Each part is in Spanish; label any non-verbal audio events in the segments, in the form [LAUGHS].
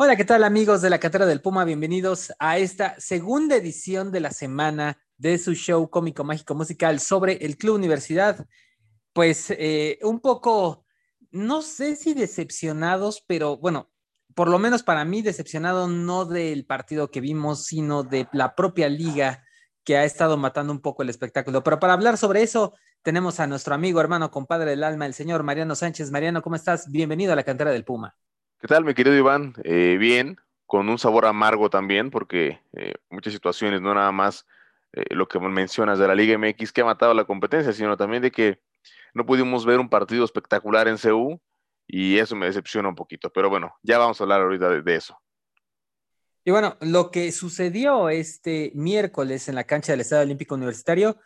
Hola, ¿qué tal amigos de la Catera del Puma? Bienvenidos a esta segunda edición de la semana de su show cómico mágico musical sobre el Club Universidad. Pues eh, un poco, no sé si decepcionados, pero bueno, por lo menos para mí decepcionado no del partido que vimos, sino de la propia liga que ha estado matando un poco el espectáculo. Pero para hablar sobre eso, tenemos a nuestro amigo, hermano, compadre del alma, el señor Mariano Sánchez. Mariano, ¿cómo estás? Bienvenido a la cantera del Puma. ¿Qué tal, mi querido Iván? Eh, bien, con un sabor amargo también, porque eh, muchas situaciones, no nada más eh, lo que mencionas de la Liga MX que ha matado la competencia, sino también de que no pudimos ver un partido espectacular en CU y eso me decepciona un poquito. Pero bueno, ya vamos a hablar ahorita de, de eso. Y bueno, lo que sucedió este miércoles en la cancha del Estadio Olímpico Universitario,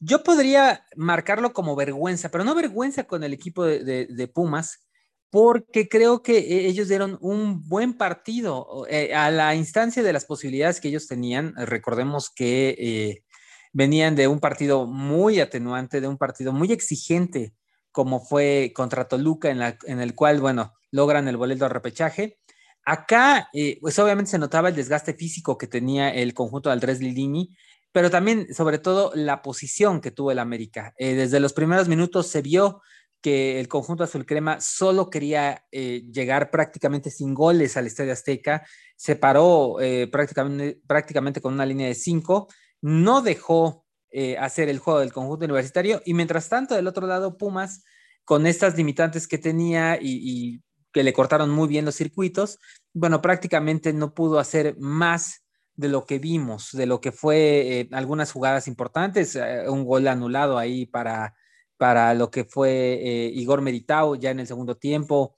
yo podría marcarlo como vergüenza, pero no vergüenza con el equipo de, Pumas, porque creo que e, ellos dieron un buen partido eh, a la instancia de las posibilidades que ellos tenían. Recordemos que eh, venían de un partido muy atenuante, de un partido muy exigente, como fue contra Toluca, en, el cual, bueno, logran el boleto de repechaje. Acá, eh, pues obviamente se notaba el desgaste físico que tenía el conjunto de Andrés Lilini, pero también, sobre todo, la posición que tuvo el América. desde los primeros minutos se vio que el conjunto azul crema solo quería eh, llegar prácticamente sin goles al Estadio Azteca, se paró eh, prácticamente, con una línea de cinco, no dejó eh, hacer el juego del conjunto universitario y mientras tanto del otro lado Pumas con estas limitantes que tenía y, que le cortaron muy bien los circuitos, bueno, prácticamente no pudo hacer más de lo que vimos, de lo que fue algunas jugadas importantes, un gol anulado ahí para para lo que fue eh, Igor Meritao ya en el segundo tiempo.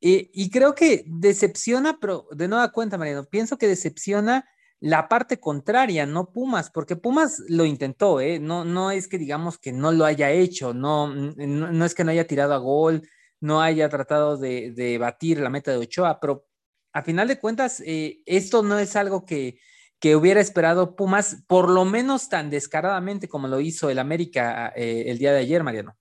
Y, y, creo que decepciona, pero de nueva cuenta, Mariano, pienso que decepciona la parte contraria, no Pumas, porque Pumas lo intentó, ¿eh? no, no es que digamos que no lo haya hecho, no, no, es que no haya tirado a gol, no haya tratado de, de batir la meta de Ochoa, pero a final de cuentas, eh, esto no es algo que, que hubiera esperado Pumas, por lo menos tan descaradamente como lo hizo el América eh, el día de ayer, Mariano.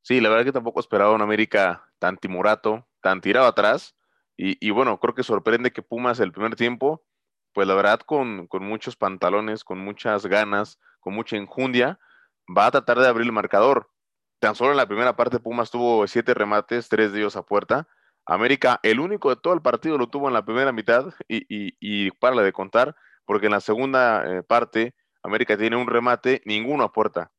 Sí, la verdad que tampoco esperaba un América tan timorato, tan tirado atrás. Y, bueno, creo que sorprende que Pumas el primer tiempo, pues la verdad con, con, muchos pantalones, con muchas ganas, con mucha enjundia, va a tratar de abrir el marcador. Tan solo en la primera parte Pumas tuvo siete remates, tres de ellos a puerta. América, el único de todo el partido lo tuvo en la primera mitad y, y, y para de contar, porque en la segunda eh, parte América tiene un remate, ninguno a puerta.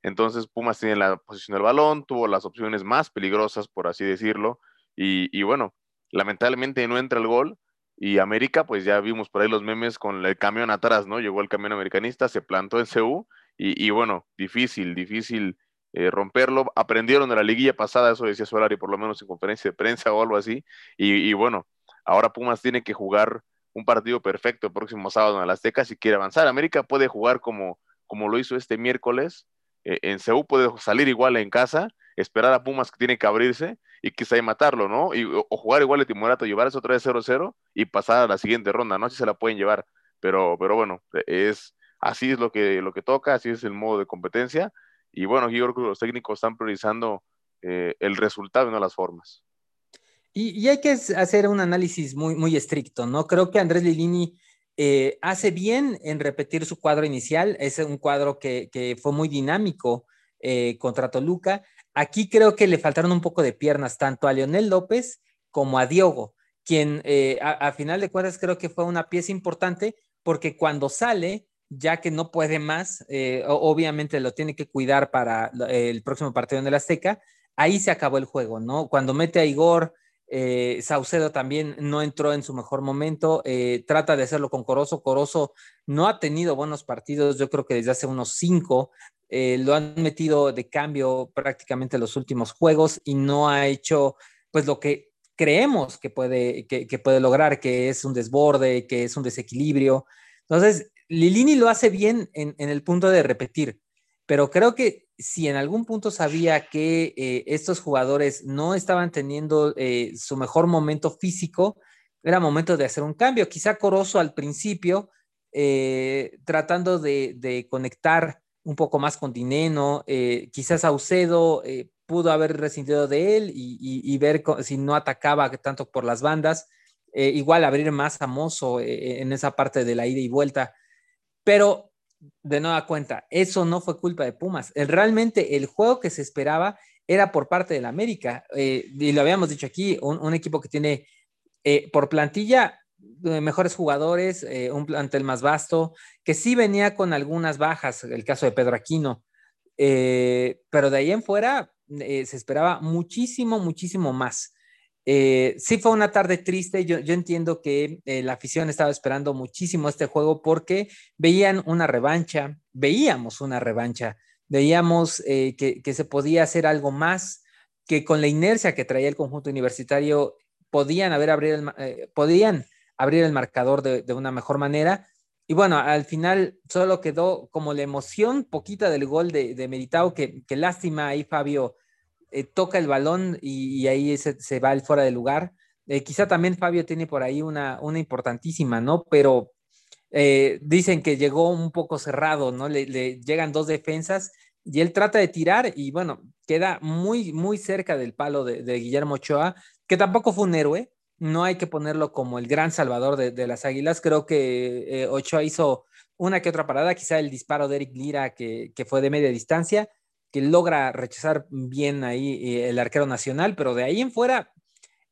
Entonces Pumas tiene la posición del balón, tuvo las opciones más peligrosas, por así decirlo, y, bueno, lamentablemente no entra el gol y América, pues ya vimos por ahí los memes con el camión atrás, ¿no? Llegó el camión americanista, se plantó en CU y, bueno, difícil, difícil eh, romperlo. Aprendieron de la liguilla pasada, eso decía Solari, por lo menos en conferencia de prensa o algo así, y bueno, ahora Pumas tiene que jugar un partido perfecto el próximo sábado en el Azteca si quiere avanzar. América puede jugar como, como lo hizo este miércoles. Eh, en Seúl puede salir igual en casa, esperar a Pumas que tiene que abrirse y quizá matarlo, ¿no? Y, o, jugar igual de Timorato, llevar eso otra vez 0-0 y pasar a la siguiente ronda, ¿no? Si se la pueden llevar. Pero, pero bueno, es, así es lo que, lo que toca, así es el modo de competencia. Y bueno, yo creo que los técnicos están priorizando eh, el resultado y no las formas. Y, hay que hacer un análisis muy, muy estricto, ¿no? Creo que Andrés Lilini eh, hace bien en repetir su cuadro inicial, es un cuadro que, que fue muy dinámico eh, contra Toluca. Aquí creo que le faltaron un poco de piernas tanto a Leonel López como a Diogo, quien eh, a, final de cuentas creo que fue una pieza importante porque cuando sale, ya que no puede más, obviamente lo tiene que cuidar para el próximo partido en el Azteca, ahí se acabó el juego, ¿no? Cuando mete a Igor, eh, Saucedo también no entró en su mejor momento, eh, trata de hacerlo con Corozo. Corozo no ha tenido buenos partidos, yo creo que desde hace unos cinco, eh, lo han metido de cambio prácticamente los últimos juegos y no ha hecho pues lo que creemos que puede, que, puede lograr, que es un desborde, que es un desequilibrio. Entonces, Lilini lo hace bien en, en el punto de repetir, pero creo que si en algún punto sabía que eh, estos jugadores no estaban teniendo eh, su mejor momento físico, era momento de hacer un cambio. Quizá Corozo al principio, eh, tratando de, conectar un poco más con Dineno, quizás Saucedo pudo haber rescindido de él y, y, y, ver si no atacaba tanto por las bandas. igual abrir más a Mozo en esa parte de la ida y vuelta. Pero de nueva cuenta, eso no fue culpa de Pumas. realmente el juego que se esperaba era por parte del América. y lo habíamos dicho aquí, un, equipo que tiene por plantilla mejores jugadores, un plantel más vasto, que sí venía con algunas bajas, el caso de Pedro Aquino, pero de ahí en fuera se esperaba muchísimo, muchísimo más. Eh, sí fue una tarde triste, yo, entiendo que eh, la afición estaba esperando muchísimo este juego porque veían una revancha, veíamos una revancha, veíamos eh, que, se podía hacer algo más, que con la inercia que traía el conjunto universitario podían, haber abrir el, podían abrir el marcador de, una mejor manera. Y bueno, al final solo quedó como la emoción poquita del gol de, de Meritao, que, que lástima ahí Fabio eh, toca el balón y, ahí se, va el fuera de lugar. Eh, quizá también Fabio tiene por ahí una, importantísima, ¿no? Pero eh, dicen que llegó un poco cerrado, ¿no? Le, llegan dos defensas y él trata de tirar y bueno, queda muy, muy cerca del palo de, Guillermo Ochoa, que tampoco fue un héroe, no hay que ponerlo como el gran salvador de, las Águilas, creo que Ochoa hizo una que otra parada, quizá el disparo de Eric Lira que fue de media distancia, que logra rechazar bien ahí eh, el arquero nacional, pero de ahí en fuera,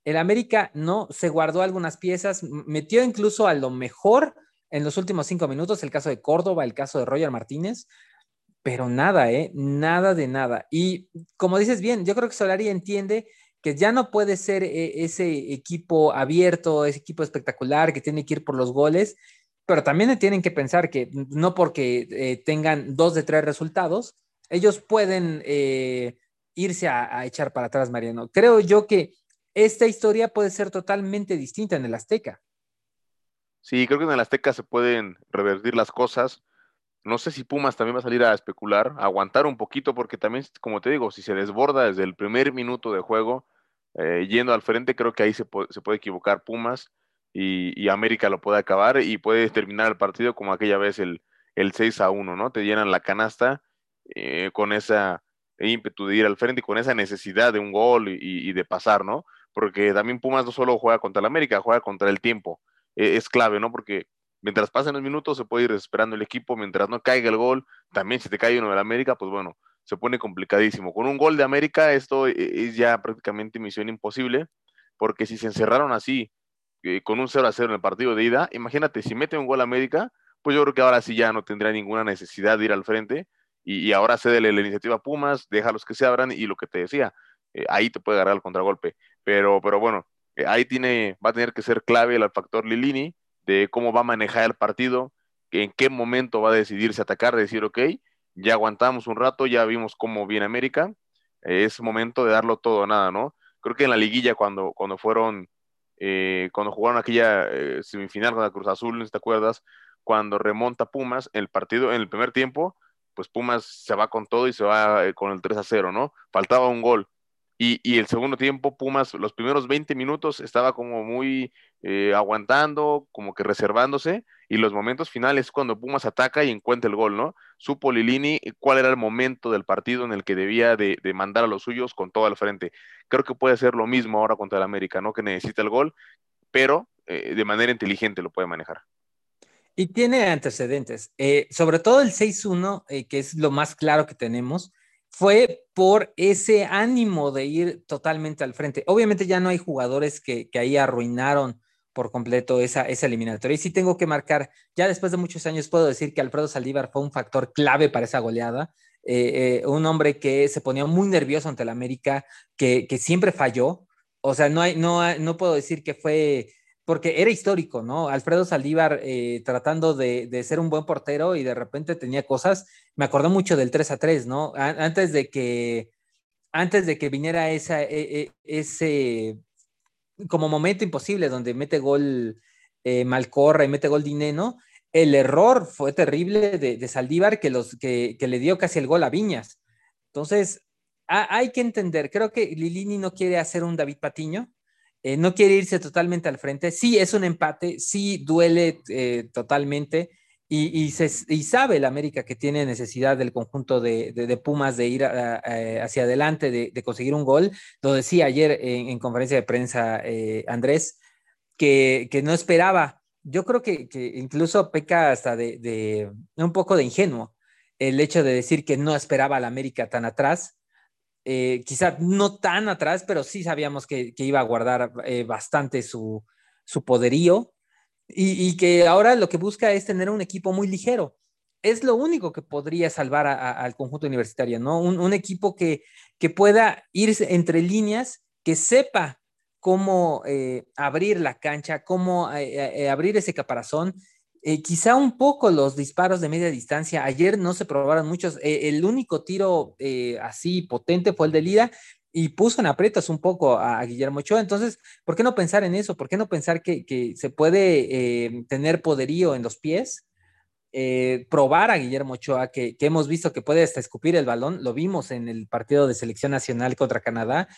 el América no se guardó algunas piezas, metió incluso a lo mejor en los últimos cinco minutos, el caso de Córdoba, el caso de Roger Martínez, pero nada, ¿eh? Nada de nada. Y como dices bien, yo creo que Solari entiende que ya no puede ser eh, ese equipo abierto, ese equipo espectacular que tiene que ir por los goles, pero también tienen que pensar que no porque eh, tengan dos de tres resultados, ellos pueden eh, irse a, echar para atrás, Mariano. Creo yo que esta historia puede ser totalmente distinta en el Azteca. Sí, creo que en el Azteca se pueden revertir las cosas. No sé si Pumas también va a salir a especular, a aguantar un poquito, porque también, como te digo, si se desborda desde el primer minuto de juego, eh, yendo al frente, creo que ahí se puede, equivocar Pumas y, América lo puede acabar y puede terminar el partido como aquella vez el, el 6 a 1, ¿no? Te llenan la canasta eh, con esa ímpetu de ir al frente y con esa necesidad de un gol y, de pasar, ¿no? Porque también Pumas no solo juega contra el América, juega contra el tiempo. E, es clave, ¿no? Porque mientras pasen los minutos se puede ir desesperando el equipo, mientras no caiga el gol, también si te cae uno del América, pues bueno, se pone complicadísimo. Con un gol de América esto e, es ya prácticamente misión imposible, porque si se encerraron así, eh, con un 0 a 0 en el partido de ida, imagínate, si mete un gol a América, pues yo creo que ahora sí ya no tendría ninguna necesidad de ir al frente, y, ahora cede la iniciativa a Pumas, déjalos que se abran y lo que te decía, eh, ahí te puede agarrar el contragolpe. Pero, pero bueno, eh, ahí tiene, va a tener que ser clave el factor Lilini de cómo va a manejar el partido, en qué momento va a decidirse atacar, decir, ok, ya aguantamos un rato, ya vimos cómo viene América, es momento de darlo todo o nada, ¿no? Creo que en la liguilla cuando, cuando fueron, eh, cuando jugaron aquella semifinal con la Cruz Azul, ¿te acuerdas? Cuando remonta Pumas, el partido en el primer tiempo, pues Pumas se va con todo y se va eh, con el 3 a 0, ¿no? Faltaba un gol. Y, el segundo tiempo, Pumas, los primeros 20 minutos estaba como muy eh, aguantando, como que reservándose, y los momentos finales cuando Pumas ataca y encuentra el gol, ¿no? Supo Lilini cuál era el momento del partido en el que debía de, mandar a los suyos con todo al frente. Creo que puede ser lo mismo ahora contra el América, ¿no? Que necesita el gol, pero eh, de manera inteligente lo puede manejar. Y tiene antecedentes. Eh, sobre todo el 6-1, eh, que es lo más claro que tenemos, fue por ese ánimo de ir totalmente al frente. Obviamente ya no hay jugadores que, ahí arruinaron por completo esa, esa eliminatoria. Y sí tengo que marcar, ya después de muchos años puedo decir que Alfredo Saldívar fue un factor clave para esa goleada. Eh, un hombre que se ponía muy nervioso ante el América, que, que siempre falló. O sea, no, hay, no, no puedo decir que fue porque era histórico, ¿no? Alfredo Saldívar eh, tratando de, ser un buen portero y de repente tenía cosas, me acordó mucho del 3 a 3, ¿no? antes de que, antes de que viniera esa, e, e, ese como momento imposible donde mete gol eh, Malcorra y mete gol Dineno, el error fue terrible de, Saldívar que, los, que, le dio casi el gol a Viñas. Entonces, hay que entender, creo que Lilini no quiere hacer un David Patiño, eh, no quiere irse totalmente al frente. Sí, es un empate, sí duele eh, totalmente y, sabe el América que tiene necesidad del conjunto de, Pumas de ir hacia adelante, de, conseguir un gol. Lo decía ayer en, conferencia de prensa eh, Andrés, que, no esperaba. Yo creo que, incluso peca hasta de, un poco de ingenuo el hecho de decir que no esperaba a la América tan atrás. Eh, quizá no tan atrás, pero sí sabíamos que, iba a guardar eh, bastante su, poderío y, que ahora lo que busca es tener un equipo muy ligero. Es lo único que podría salvar al conjunto universitario, ¿no? Un, equipo que, que pueda irse entre líneas, que sepa cómo eh, abrir la cancha, cómo eh, abrir ese caparazón. Quizá un poco los disparos de media distancia. Ayer no se probaron muchos. el único tiro así potente fue el de Lida y puso en aprietos un poco a, Guillermo Ochoa. Entonces, ¿por qué no pensar en eso? ¿Por qué no pensar que, se puede tener poderío en los pies? probar a Guillermo Ochoa, que, que, hemos visto que puede hasta escupir el balón, lo vimos en el partido de selección nacional contra Canadá,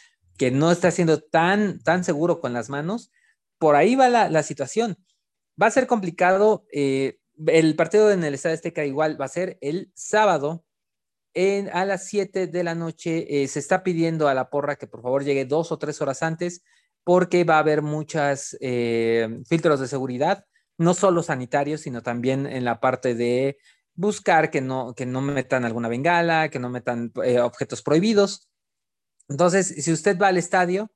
que no está siendo tan, tan seguro con las manos, por ahí va la, situación. Va a ser complicado. Eh, el partido en el Estadio Azteca igual va a ser el sábado a las 7 de la noche. Eh, se está pidiendo a la porra que por favor llegue dos o tres horas antes porque va a haber muchos eh, filtros de seguridad, no solo sanitarios, sino también en la parte de buscar que no, que no metan alguna bengala, que no metan objetos prohibidos. Entonces, si usted va al estadio,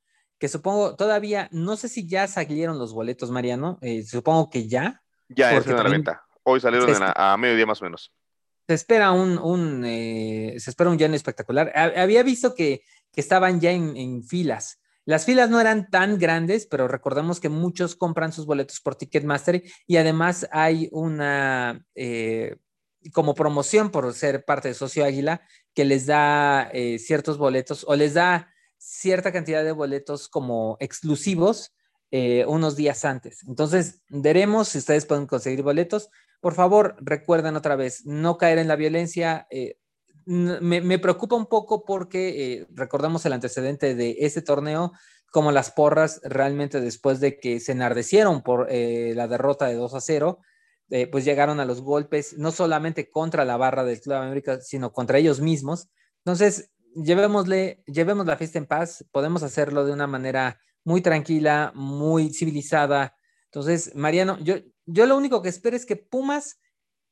que supongo todavía, no sé si ya salieron los boletos, Mariano, eh, supongo que ya. Ya es en la venta. Hoy salieron a, mediodía más o menos. Se espera un, eh, se espera un lleno espectacular. Había visto que, estaban ya en, filas. Las filas no eran tan grandes, pero recordemos que muchos compran sus boletos por Ticketmaster y además hay una, eh, como promoción por ser parte de Socio Águila, que les da eh, ciertos boletos o les da cierta cantidad de boletos como exclusivos eh, unos días antes. Entonces, veremos si ustedes pueden conseguir boletos. Por favor, recuerden otra vez, no caer en la violencia. Eh, me, preocupa un poco porque recordamos el antecedente de este torneo, como las porras realmente después de que se enardecieron por la derrota de 2 a 0, eh, pues llegaron a los golpes, no solamente contra la barra del Club América, sino contra ellos mismos. Entonces, llevémosle, llevemos la fiesta en paz, podemos hacerlo de una manera muy tranquila, muy civilizada. Entonces, Mariano, yo, yo lo único que espero es que Pumas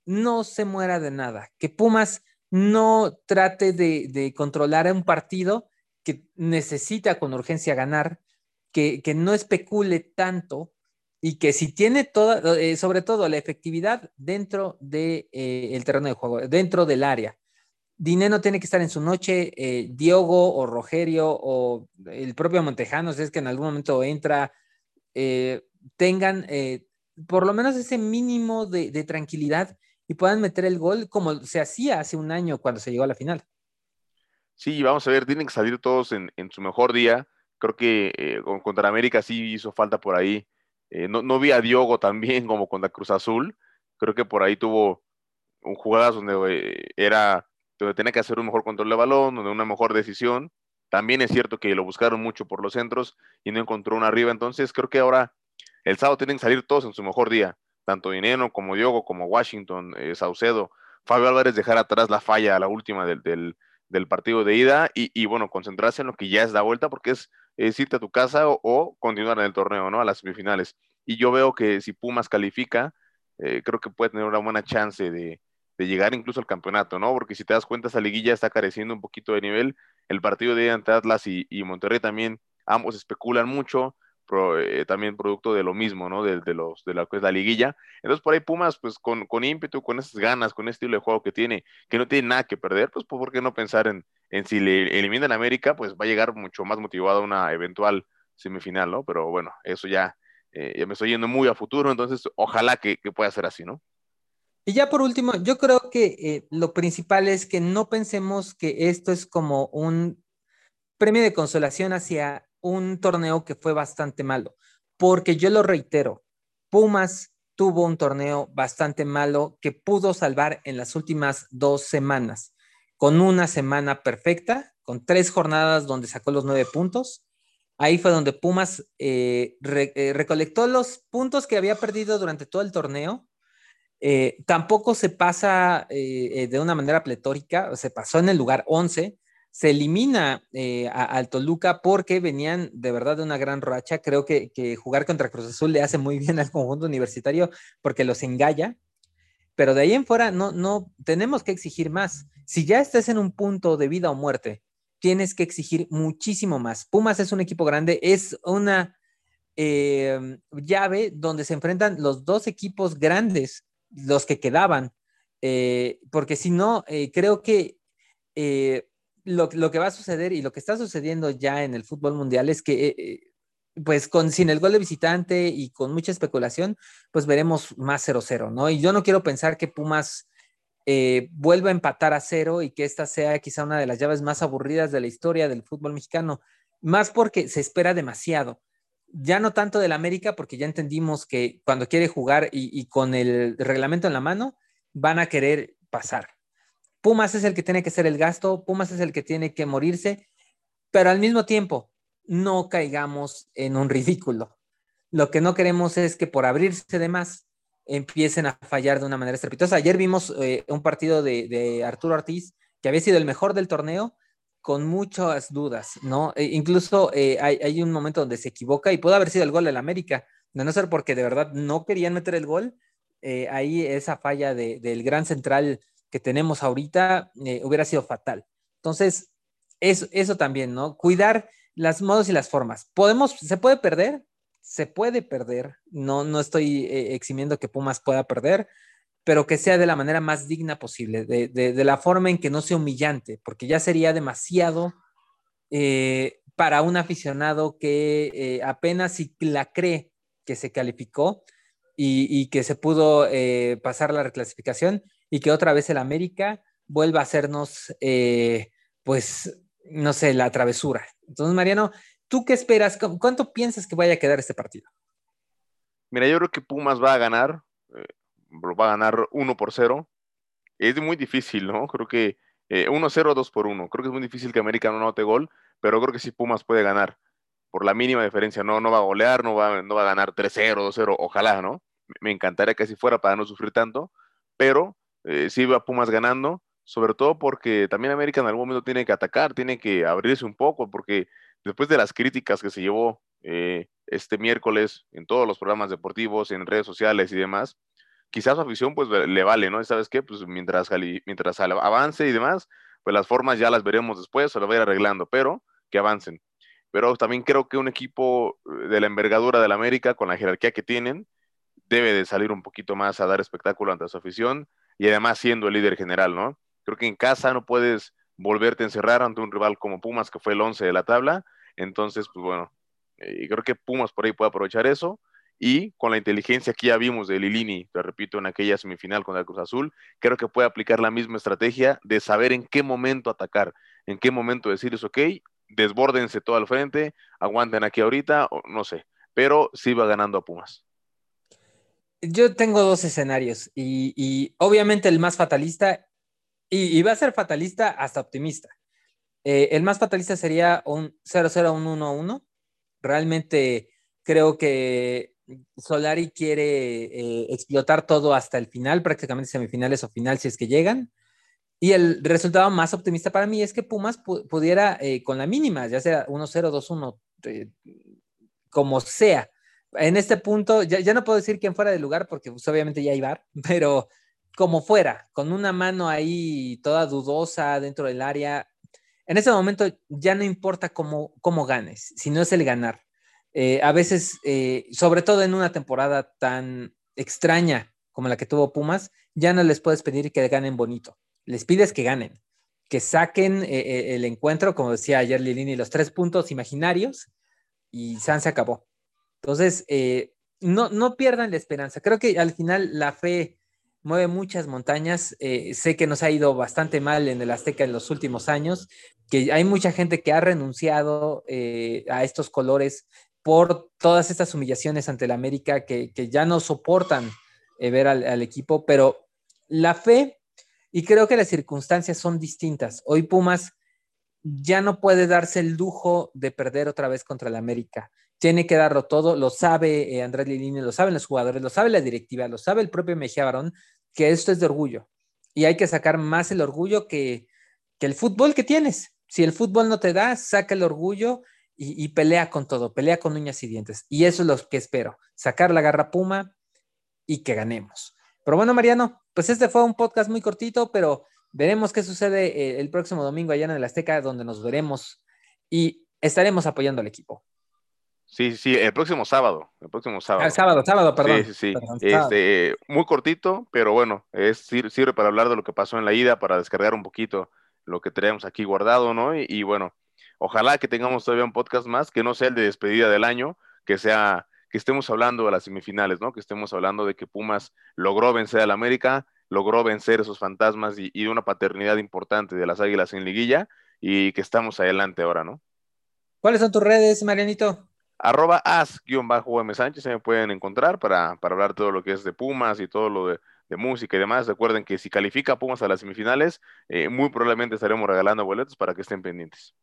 no se muera de nada, que Pumas no trate de, controlar un partido que necesita con urgencia ganar, que, que no especule tanto, y que si tiene toda, eh, sobre todo la efectividad dentro del de, eh, terreno de juego, dentro del área. Dinero tiene que estar en su noche, eh, Diogo o Rogerio o el propio Montejano, si es que en algún momento entra, tengan por lo menos ese mínimo de, tranquilidad y puedan meter el gol como se hacía hace un año cuando se llegó a la final. Sí, vamos a ver, tienen que salir todos en, su mejor día. Creo que contra América sí hizo falta por ahí eh, no, vi a Diogo también [LAUGHS] como con la Cruz Azul. Creo que por ahí tuvo un jugadas donde eh, era donde tenía que hacer un mejor control de balón, donde una mejor decisión. También es cierto que lo buscaron mucho por los centros y no encontró una arriba. Entonces creo que ahora el sábado tienen que salir todos en su mejor día. Tanto Dineno como Diogo, como Washington, eh, Saucedo. Fabio Álvarez dejar atrás la falla, la última del, partido de ida y, bueno, concentrarse en lo que ya es la vuelta porque es es irte a tu casa o, continuar en el torneo, ¿no? A las semifinales. Y yo veo que si Pumas califica, eh, creo que puede tener una buena chance de, llegar incluso al campeonato, ¿no? Porque si te das cuenta, esa liguilla está careciendo un poquito de nivel. El partido de ante Atlas y, Monterrey también, ambos especulan mucho, eh, también producto de lo mismo, ¿no? De, los, de la, la liguilla. Entonces, por ahí Pumas, pues con, con ímpetu, con esas ganas, con este estilo de juego que tiene, que no tiene nada que perder, pues, ¿por qué no pensar en, en si le eliminan a América, pues va a llegar mucho más motivado a una eventual semifinal, ¿no? Pero bueno, eso ya, eh, ya me estoy yendo muy a futuro, entonces ojalá que, pueda ser así, ¿no? Y ya por último, yo creo que eh, lo principal es que no pensemos que esto es como un premio de consolación hacia un torneo que fue bastante malo, porque yo lo reitero, Pumas tuvo un torneo bastante malo que pudo salvar en las últimas dos semanas con una semana perfecta, con tres jornadas donde sacó los nueve puntos. Ahí fue donde Pumas eh, eh, recolectó los puntos que había perdido durante todo el torneo. Eh, tampoco se pasa de una manera pletórica, se pasó en el lugar 11, se elimina eh, al Toluca porque venían de verdad de una gran racha. Creo que, jugar contra Cruz Azul le hace muy bien al conjunto universitario porque los engalla. Pero de ahí en fuera no, no tenemos que exigir más. Si ya estás en un punto de vida o muerte, tienes que exigir muchísimo más. Pumas es un equipo grande, es una eh, llave donde se enfrentan los dos equipos grandes, los que quedaban, eh, porque si no, creo que lo, que va a suceder y lo que está sucediendo ya en el fútbol mundial es que, eh, eh, pues, con, sin el gol de visitante y con mucha especulación, pues veremos más 0-0, ¿no? Y yo no quiero pensar que Pumas eh, vuelva a empatar a cero y que esta sea quizá una de las llaves más aburridas de la historia del fútbol mexicano, más porque se espera demasiado. Ya no tanto del América, porque ya entendimos que cuando quiere jugar y con el reglamento en la mano, van a querer pasar. Pumas es el que tiene que ser el gasto, Pumas es el que tiene que morirse, pero al mismo tiempo no caigamos en un [LAUGHS] ridículo. Lo que no queremos es que por abrirse de más empiecen a fallar de una manera estrepitosa. Ayer vimos eh, un partido de, Arturo Ortiz que había sido el mejor del torneo con muchas dudas, ¿no? E incluso eh, hay, un momento donde se equivoca y puede haber sido el gol del América, de no ser porque de verdad no querían meter el gol. Eh, ahí esa falla del gran central que tenemos ahorita eh, hubiera sido fatal. Entonces, eso, también, ¿no? Cuidar las modos y las formas. Podemos, se puede perder, se puede perder. No, no estoy eh, eximiendo que Pumas pueda perder, pero que sea de la manera más digna posible, de, la forma en que no sea humillante, porque ya sería demasiado eh, para un aficionado que apenas si la cree que se calificó y, que se pudo pasar la reclasificación, y que otra vez el América vuelva a hacernos, eh, pues, no sé, la travesura. Entonces, Mariano, ¿tú qué esperas? ¿Cuánto piensas que vaya a quedar este partido? Mira, yo creo que Pumas va a ganar, eh, va a ganar 1 por 0. Es muy difícil, ¿no? Creo que 1-0, eh, 2 por 1. Creo que es muy difícil que América no note gol, pero creo que sí Pumas puede ganar por la mínima diferencia. No, no va a golear, no va, no va a ganar 3-0, 2-0, ojalá, ¿no? Me encantaría que así fuera para no sufrir tanto, pero eh, sí va Pumas ganando, sobre todo porque también América en algún momento tiene que atacar, tiene que abrirse un poco, porque después de las críticas que se llevó eh, este miércoles en todos los programas deportivos, en redes sociales y demás, quizás su afición pues le vale, ¿no? ¿Sabes qué? Pues mientras, mientras avance y demás, pues las formas ya las veremos después, se lo va a ir arreglando, pero que avancen. Pero también creo que un equipo eh, de la envergadura del América, con la jerarquía que tienen, debe de salir un poquito más a dar espectáculo ante su afición, y además siendo el líder general, ¿no? Creo que en casa no puedes volverte a encerrar ante un rival como Pumas, que fue el 11 de la tabla. Entonces, pues bueno, eh, creo que Pumas por ahí puede aprovechar eso. Y con la inteligencia que ya vimos de Lilini, te repito, en aquella semifinal contra el Cruz Azul, creo que puede aplicar la misma estrategia de saber en qué momento atacar, en qué momento decirles, ok, desbórdense todo al frente, aguanten aquí ahorita, o no sé, pero sí va ganando a Pumas yo tengo dos escenarios y, obviamente el más fatalista, y, va a ser fatalista hasta optimista. Eh, el más fatalista sería un 0-0-1-1-1. Realmente creo que Solari quiere eh, explotar todo hasta el final, prácticamente semifinales o final si es que llegan. Y el resultado más optimista para mí es que Pumas pudiera, eh, con la mínima, ya sea 1-0, 2-1, como sea, en este punto, ya, no puedo decir quién fuera del lugar porque pues, obviamente ya hay [LAUGHS] pero como fuera, con una mano ahí toda dudosa dentro del área, en ese momento ya no importa cómo, cómo ganes, sino es el ganar. Eh, a veces, eh, sobre todo en una temporada tan extraña como la que tuvo Pumas, ya no les puedes pedir que ganen bonito, les pides que ganen, que saquen eh, el encuentro, como decía ayer Lilini, los tres puntos imaginarios y San se acabó. Entonces, eh, no, no pierdan la esperanza. Creo que al final la fe mueve muchas montañas. Eh, sé que nos ha ido bastante mal en el Azteca en los últimos años, que hay mucha gente que ha renunciado eh, a estos colores por todas estas humillaciones ante la América que, ya no soportan ver al, equipo, pero la fe y creo que las circunstancias son distintas. Hoy Pumas ya no puede darse el lujo de perder otra vez contra la América tiene que darlo todo, lo sabe eh, Andrés Lilini, lo saben los jugadores, lo sabe la directiva, lo sabe el propio Mejía Barón, que esto es de orgullo. Y hay que sacar más el orgullo que, el fútbol que tienes. Si el fútbol no te da, saca el orgullo y, pelea con todo, pelea con uñas y dientes. Y eso es lo que espero, sacar la garra Puma y que ganemos. Pero bueno, Mariano, pues este fue un podcast muy cortito, pero veremos qué sucede eh, el próximo domingo allá en el Azteca, donde nos veremos y estaremos apoyando al equipo. Sí, sí, el próximo sábado, el próximo sábado. El ah, sábado, sábado, perdón. Sí, sí, sí. este, muy cortito, pero bueno, es, sirve para hablar de lo que pasó en la ida, para descargar un poquito lo que tenemos aquí guardado, ¿no? Y, bueno, ojalá que tengamos todavía un podcast más, que no sea el de despedida del año, que sea, que estemos hablando de las semifinales, ¿no? Que estemos hablando de que Pumas logró vencer al América, logró vencer esos fantasmas y, y de una paternidad importante de las Águilas en liguilla y que estamos adelante ahora, ¿no? ¿Cuáles son tus redes, Marianito? arroba as-m Sánchez, se me pueden encontrar para, para, hablar todo lo que es de Pumas y todo lo de, música y demás. Recuerden que si califica Pumas a las semifinales, eh, muy probablemente estaremos regalando boletos para que estén pendientes.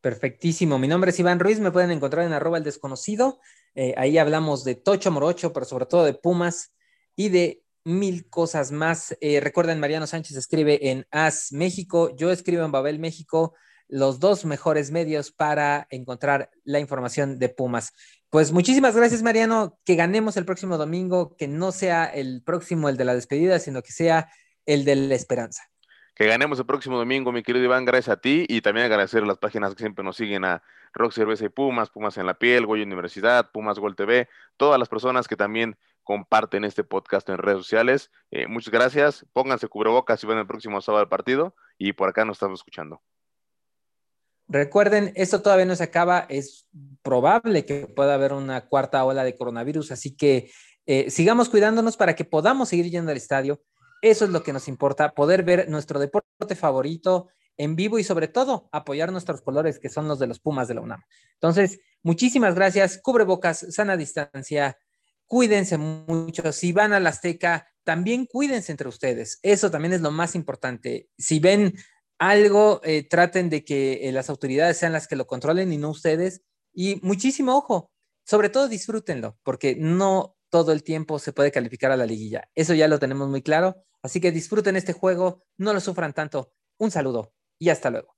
Perfectísimo. Mi nombre es Iván Ruiz, me pueden encontrar en arroba el desconocido. Eh, ahí hablamos de Tocho Morocho, pero sobre todo de Pumas y de mil cosas más. Eh, recuerden, Mariano Sánchez escribe en As México, yo escribo en Babel México los dos mejores medios para encontrar la información de Pumas. Pues muchísimas gracias, Mariano. Que ganemos el próximo domingo, que no sea el próximo el de la despedida, sino que sea el de la esperanza. Que ganemos el próximo domingo, mi querido Iván, gracias a ti y también agradecer a las páginas que siempre nos siguen a Rock Cerveza y Pumas, Pumas en la piel, Goya Universidad, Pumas Gol TV, todas las personas que también comparten este podcast en redes sociales. Eh, muchas gracias. Pónganse cubrebocas si van el próximo sábado al partido y por acá nos estamos escuchando. Recuerden, esto todavía no se acaba, es probable que pueda haber una cuarta ola de coronavirus, así que eh, sigamos cuidándonos para que podamos seguir yendo al estadio. Eso es lo que nos importa, poder ver nuestro deporte favorito en vivo y sobre todo apoyar nuestros colores que son los de los Pumas de la UNAM. Entonces, muchísimas gracias, cubrebocas, sana distancia, cuídense mucho. Si van a la Azteca, también cuídense entre ustedes. Eso también es lo más importante. Si ven algo, eh, traten de que eh, las autoridades sean las que lo controlen y no ustedes. Y muchísimo ojo, sobre todo disfrútenlo, porque no todo el tiempo se puede calificar a la liguilla. Eso ya lo tenemos muy claro. Así que disfruten este juego, no lo sufran tanto. Un saludo y hasta luego.